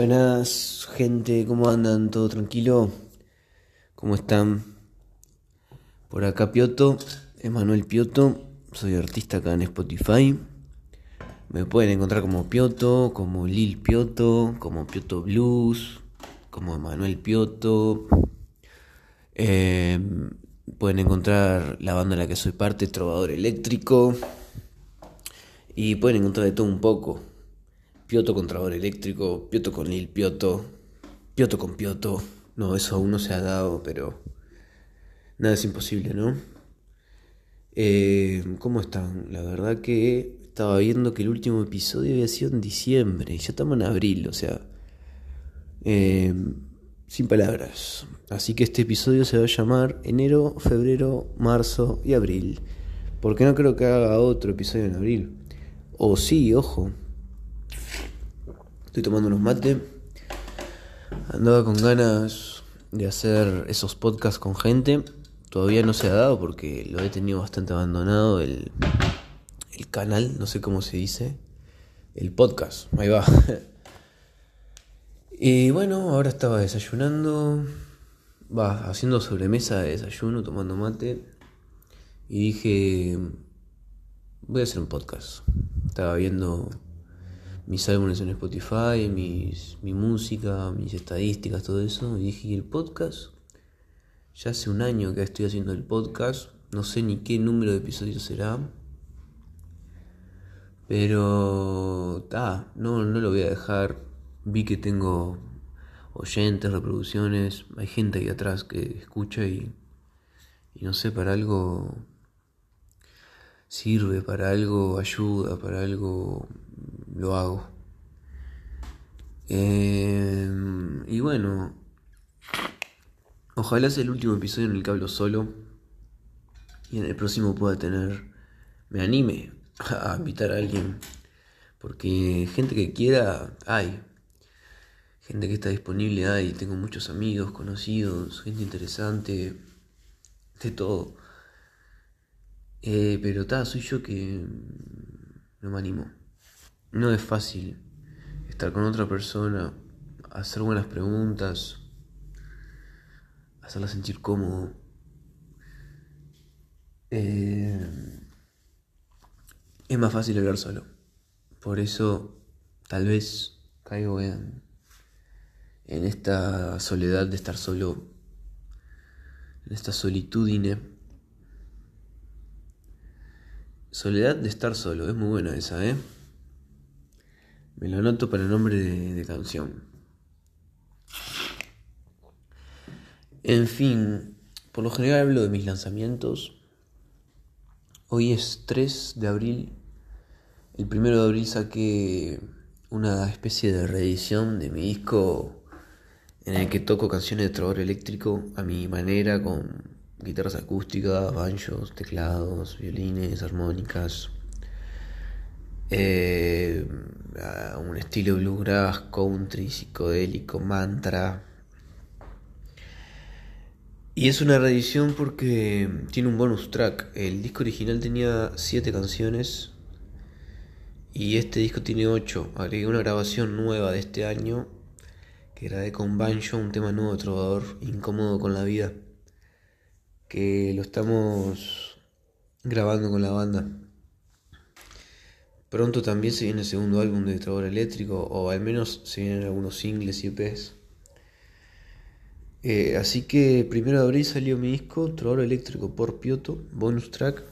Buenas, gente, ¿cómo andan? ¿Todo tranquilo? ¿Cómo están? Por acá Pioto, Emanuel Pioto, soy artista acá en Spotify. Me pueden encontrar como Pioto, como Lil Pioto, como Pioto Blues, como Emanuel Pioto. Em, pueden encontrar la banda en la que soy parte, Trovador Eléctrico. Y pueden encontrar de todo un poco. Pioto con Eléctrico, Pioto con Lil Pioto, Pioto con Pioto. No, eso aún no se ha dado, pero nada es imposible, ¿no? Eh, ¿Cómo están? La verdad que estaba viendo que el último episodio había sido en diciembre y ya estamos en abril, o sea, eh, sin palabras. Así que este episodio se va a llamar enero, febrero, marzo y abril. Porque no creo que haga otro episodio en abril. O sí, ojo. Estoy tomando unos mates. Andaba con ganas de hacer esos podcasts con gente. Todavía no se ha dado porque lo he tenido bastante abandonado el, el canal, no sé cómo se dice. El podcast, ahí va. Y bueno, ahora estaba desayunando, va, haciendo sobremesa de desayuno, tomando mate. Y dije, voy a hacer un podcast. Estaba viendo mis álbumes en Spotify, mis, mi música, mis estadísticas, todo eso. Y dije, ¿y el podcast? Ya hace un año que estoy haciendo el podcast. No sé ni qué número de episodios será. Pero, ah, no, no lo voy a dejar vi que tengo oyentes, reproducciones, hay gente ahí atrás que escucha y, y no sé, para algo sirve, para algo ayuda, para algo lo hago. Eh, y bueno, ojalá sea el último episodio en el que hablo solo y en el próximo pueda tener, me anime a invitar a alguien, porque gente que quiera hay gente que está disponible ahí, tengo muchos amigos, conocidos, gente interesante, de todo. Eh, pero ta, soy yo que no me animo. No es fácil estar con otra persona, hacer buenas preguntas, hacerla sentir cómodo. Eh, es más fácil hablar solo. Por eso tal vez caigo en en esta soledad de estar solo, en esta solitudine. Soledad de estar solo, es muy buena esa, ¿eh? Me lo anoto para el nombre de, canción. En fin, por lo general hablo de mis lanzamientos. Hoy es 3 de abril. El primero de abril saqué una especie de reedición de mi disco en el que toco canciones de trovador eléctrico a mi manera con guitarras acústicas, banjos, teclados, violines, armónicas. Eh, un estilo bluegrass, country, psicodélico, mantra. Y es una reedición porque tiene un bonus track. El disco original tenía 7 canciones y este disco tiene 8. Agregué una grabación nueva de este año que grabé con Banjo, un tema nuevo de trovador, incómodo con la vida, que lo estamos grabando con la banda. Pronto también se viene el segundo álbum de Trovador Eléctrico, o al menos se vienen algunos singles y EPs. Eh, así que primero de abril salió mi disco Trovador Eléctrico por Pioto, bonus track.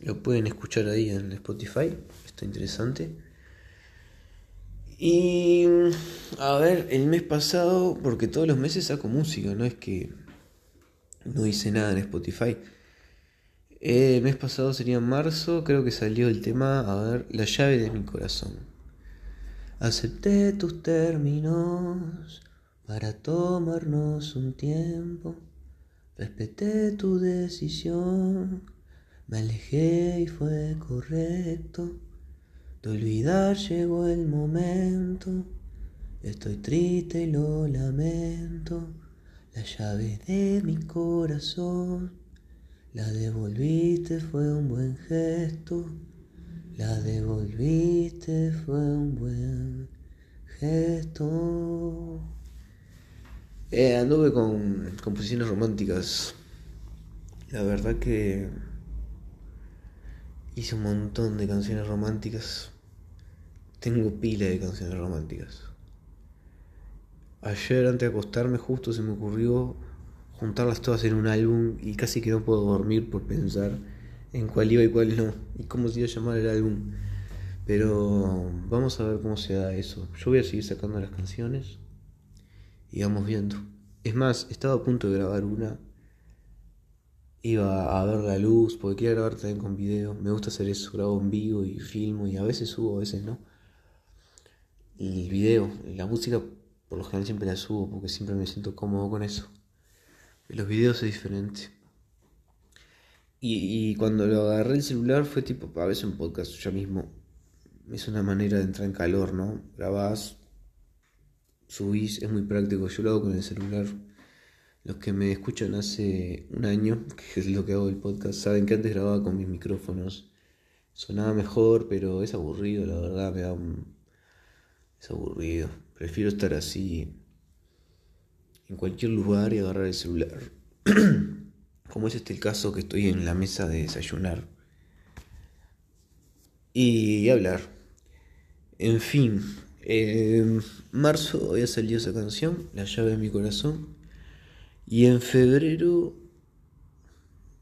Lo pueden escuchar ahí en Spotify, está interesante. Y a ver, el mes pasado, porque todos los meses saco música, no es que no hice nada en Spotify. El mes pasado sería en marzo, creo que salió el tema, a ver, La llave de mi corazón. Acepté tus términos para tomarnos un tiempo. Respeté tu decisión, me alejé y fue correcto. De olvidar llegó el momento, estoy triste y lo lamento. La llave de mi corazón, la devolviste, fue un buen gesto. La devolviste, fue un buen esto. Eh, anduve con composiciones románticas. La verdad que hice un montón de canciones románticas. Tengo pila de canciones románticas. Ayer antes de acostarme justo se me ocurrió juntarlas todas en un álbum y casi que no puedo dormir por pensar en cuál iba y cuál no y cómo se iba a llamar el álbum. Pero vamos a ver cómo se da eso. Yo voy a seguir sacando las canciones y vamos viendo. Es más, estaba a punto de grabar una. Iba a ver la luz, porque quería grabar también con video. Me gusta hacer eso, grabo en vivo y filmo y a veces subo, a veces no. Y el video, la música por lo general siempre la subo porque siempre me siento cómodo con eso. Los videos es diferente. Y, cuando lo agarré el celular fue tipo, a veces un podcast ya mismo. Es una manera de entrar en calor, ¿no? Grabás, subís, es muy práctico. Yo lo hago con el celular. Los que me escuchan hace un año, que es lo que hago el podcast, saben que antes grababa con mis micrófonos. Sonaba mejor, pero es aburrido, la verdad, me da un... Es aburrido. Prefiero estar así en cualquier lugar y agarrar el celular. Como es este el caso que estoy en la mesa de desayunar. Y hablar. En fin, en marzo había salido esa canción, La llave de mi corazón. Y en febrero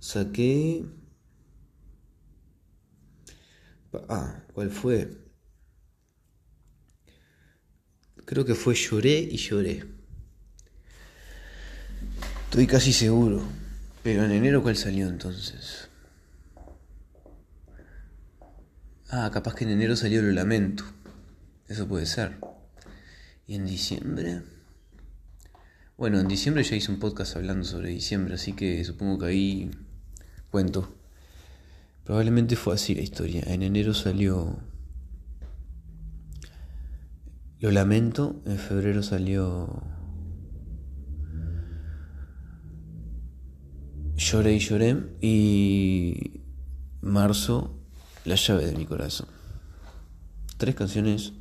saqué... Ah, ¿cuál fue? Creo que fue Lloré y Lloré. Estoy casi seguro. Pero en enero, ¿cuál salió entonces? Ah, capaz que en enero salió Lo Lamento. Eso puede ser. ¿Y en diciembre? Bueno, en diciembre ya hice un podcast hablando sobre diciembre, así que supongo que ahí cuento. Probablemente fue así la historia. En enero salió lo lamento, en febrero salió Lloré y lloré y marzo La llave de mi corazón. Tres canciones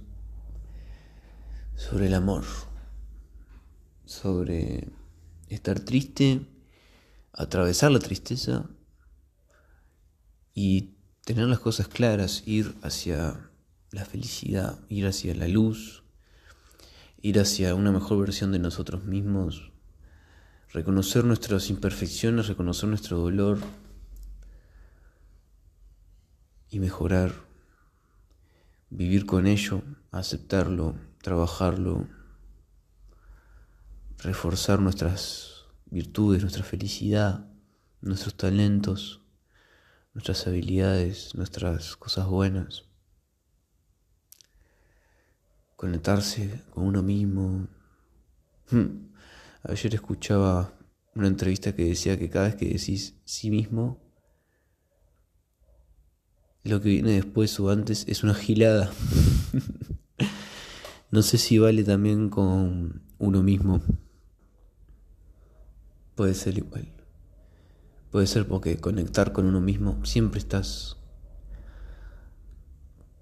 sobre el amor, sobre estar triste, atravesar la tristeza y tener las cosas claras, ir hacia la felicidad, ir hacia la luz, ir hacia una mejor versión de nosotros mismos, reconocer nuestras imperfecciones, reconocer nuestro dolor y mejorar, vivir con ello, aceptarlo, trabajarlo, reforzar nuestras virtudes, nuestra felicidad, nuestros talentos, nuestras habilidades, nuestras cosas buenas conectarse con uno mismo. Hmm. Ayer escuchaba una entrevista que decía que cada vez que decís sí mismo, lo que viene después o antes es una gilada. no sé si vale también con uno mismo. Puede ser igual. Puede ser porque conectar con uno mismo siempre estás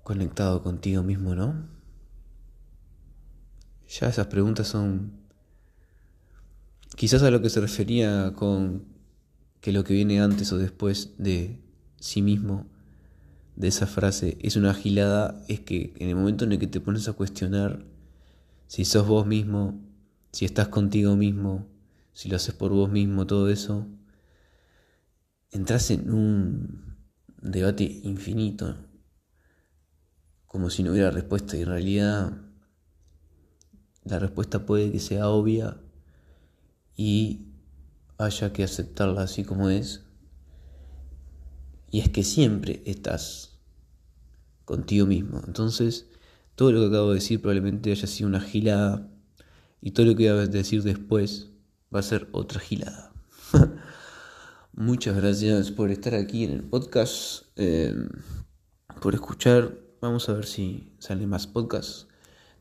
conectado contigo mismo, ¿no? Ya esas preguntas son quizás a lo que se refería con que lo que viene antes o después de sí mismo, de esa frase, es una agilada, es que en el momento en el que te pones a cuestionar si sos vos mismo, si estás contigo mismo, si lo haces por vos mismo, todo eso, entras en un debate infinito, como si no hubiera respuesta. Y en realidad la respuesta puede que sea obvia y haya que aceptarla así como es. Y es que siempre estás contigo mismo. Entonces, todo lo que acabo de decir probablemente haya sido una gilada. Y todo lo que voy a decir después va a ser otra gilada. Muchas gracias por estar aquí en el podcast, eh, por escuchar. Vamos a ver si sale más podcasts.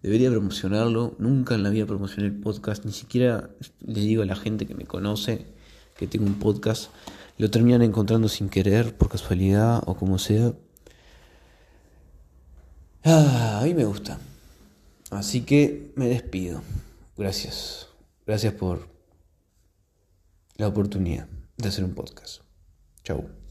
Debería promocionarlo. Nunca en la vida promocioné el podcast. Ni siquiera le digo a la gente que me conoce que tengo un podcast. Lo terminan encontrando sin querer, por casualidad o como sea. Ah, a mí me gusta. Así que me despido. Gracias. Gracias por la oportunidad de hacer un podcast. Chau.